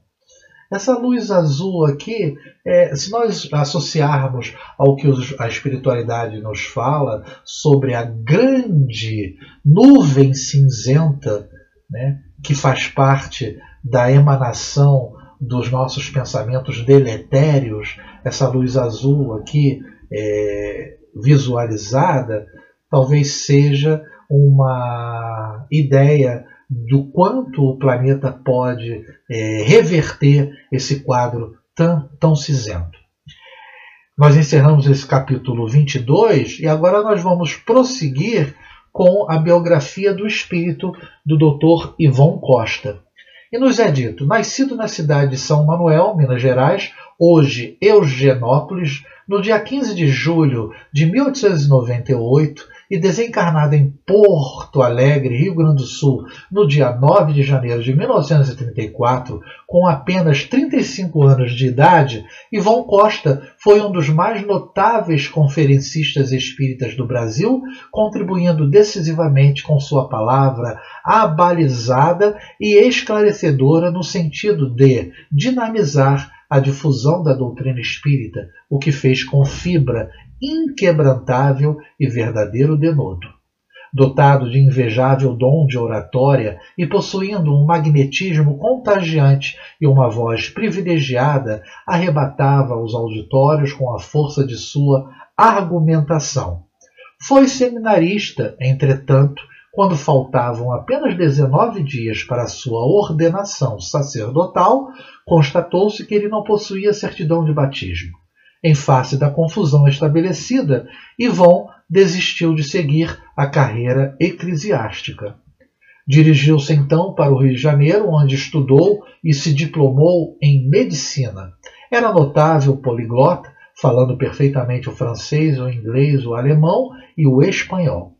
Essa luz azul aqui, é, se nós associarmos ao que a espiritualidade nos fala sobre a grande nuvem cinzenta, né, que faz parte da emanação dos nossos pensamentos deletérios, essa luz azul aqui é, visualizada, talvez seja uma ideia do quanto o planeta pode é, reverter esse quadro tão, tão cinzento. Nós encerramos esse capítulo 22 e agora nós vamos prosseguir com a biografia do espírito do Dr. Ivon Costa. E nos é dito: nascido na cidade de São Manuel, Minas Gerais, hoje Eugenópolis, no dia 15 de julho de 1898, e desencarnado em Porto Alegre, Rio Grande do Sul, no dia 9 de janeiro de 1934, com apenas 35 anos de idade, Ivon Costa foi um dos mais notáveis conferencistas espíritas do Brasil, contribuindo decisivamente com sua palavra abalizada e esclarecedora no sentido de dinamizar a difusão da doutrina espírita, o que fez com fibra inquebrantável e verdadeiro denodo. Dotado de invejável dom de oratória e possuindo um magnetismo contagiante e uma voz privilegiada, arrebatava os auditórios com a força de sua argumentação. Foi seminarista, entretanto, quando faltavam apenas 19 dias para sua ordenação sacerdotal, constatou-se que ele não possuía certidão de batismo. Em face da confusão estabelecida, Ivon desistiu de seguir a carreira eclesiástica. Dirigiu-se então para o Rio de Janeiro, onde estudou e se diplomou em medicina. Era notável poliglota, falando perfeitamente o francês, o inglês, o alemão e o espanhol.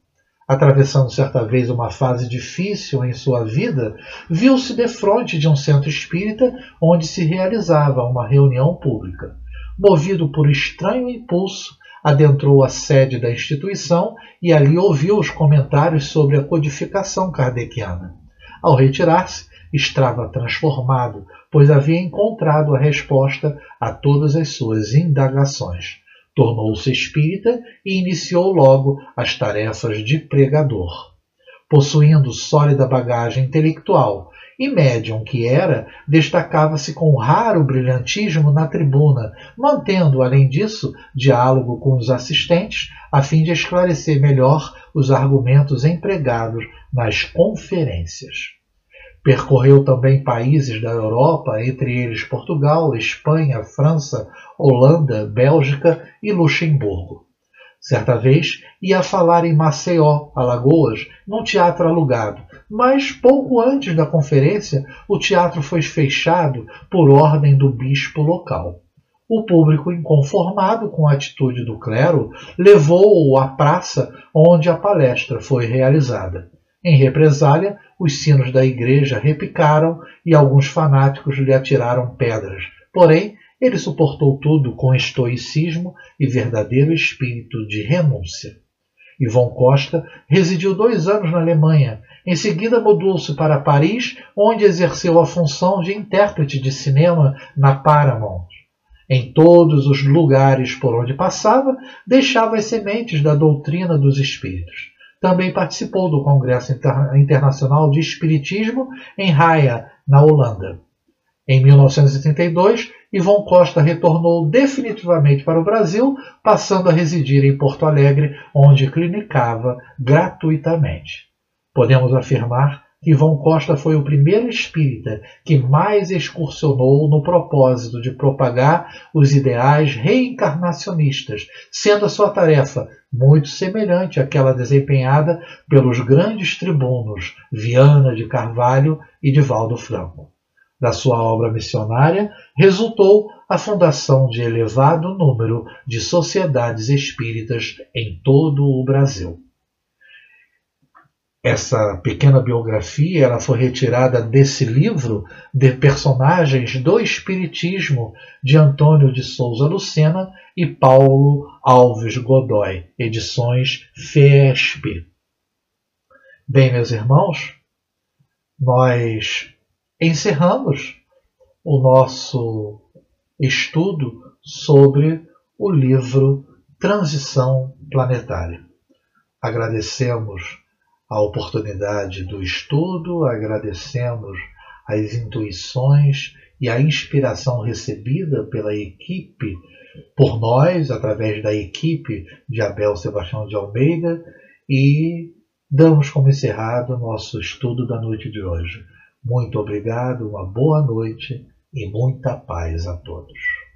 Atravessando certa vez uma fase difícil em sua vida, viu-se defronte de um centro espírita onde se realizava uma reunião pública movido por estranho impulso, adentrou a sede da instituição e ali ouviu os comentários sobre a codificação kardeciana. Ao retirar-se, estava transformado, pois havia encontrado a resposta a todas as suas indagações. Tornou-se espírita e iniciou logo as tarefas de pregador. Possuindo sólida bagagem intelectual e médium que era, destacava-se com raro brilhantismo na tribuna, mantendo, além disso, diálogo com os assistentes, a fim de esclarecer melhor os argumentos empregados nas conferências. Percorreu também países da Europa, entre eles Portugal, Espanha, França, Holanda, Bélgica e Luxemburgo. Certa vez ia falar em Maceió, Alagoas, num teatro alugado, mas pouco antes da conferência, o teatro foi fechado por ordem do bispo local. O público, inconformado com a atitude do clero, levou-o à praça onde a palestra foi realizada. Em represália, os sinos da igreja repicaram e alguns fanáticos lhe atiraram pedras. Porém, ele suportou tudo com estoicismo e verdadeiro espírito de renúncia. Ivon Costa residiu dois anos na Alemanha em seguida, mudou-se para Paris, onde exerceu a função de intérprete de cinema na Paramount. Em todos os lugares por onde passava, deixava as sementes da doutrina dos espíritos. Também participou do Congresso Internacional de Espiritismo em Haia, na Holanda. Em 1932, Ivon Costa retornou definitivamente para o Brasil, passando a residir em Porto Alegre, onde clinicava gratuitamente. Podemos afirmar que Ivon Costa foi o primeiro espírita que mais excursionou no propósito de propagar os ideais reencarnacionistas, sendo a sua tarefa muito semelhante àquela desempenhada pelos grandes tribunos Viana de Carvalho e Divaldo Franco. Da sua obra missionária resultou a fundação de elevado número de sociedades espíritas em todo o Brasil. Essa pequena biografia ela foi retirada desse livro de personagens do Espiritismo de Antônio de Souza Lucena e Paulo Alves Godoy, edições FESP. Bem, meus irmãos, nós encerramos o nosso estudo sobre o livro Transição Planetária. Agradecemos a oportunidade do estudo, agradecemos as intuições e a inspiração recebida pela equipe, por nós, através da equipe de Abel Sebastião de Almeida, e damos como encerrado o nosso estudo da noite de hoje. Muito obrigado, uma boa noite e muita paz a todos.